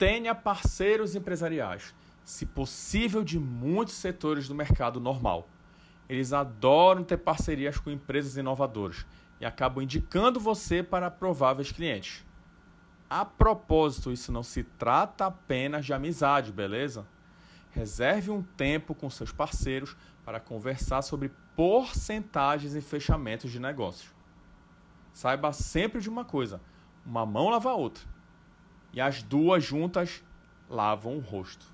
Tenha parceiros empresariais, se possível de muitos setores do mercado normal. Eles adoram ter parcerias com empresas inovadoras e acabam indicando você para prováveis clientes. A propósito, isso não se trata apenas de amizade, beleza? Reserve um tempo com seus parceiros para conversar sobre porcentagens e fechamentos de negócios. Saiba sempre de uma coisa: uma mão lava a outra, e as duas juntas lavam o rosto.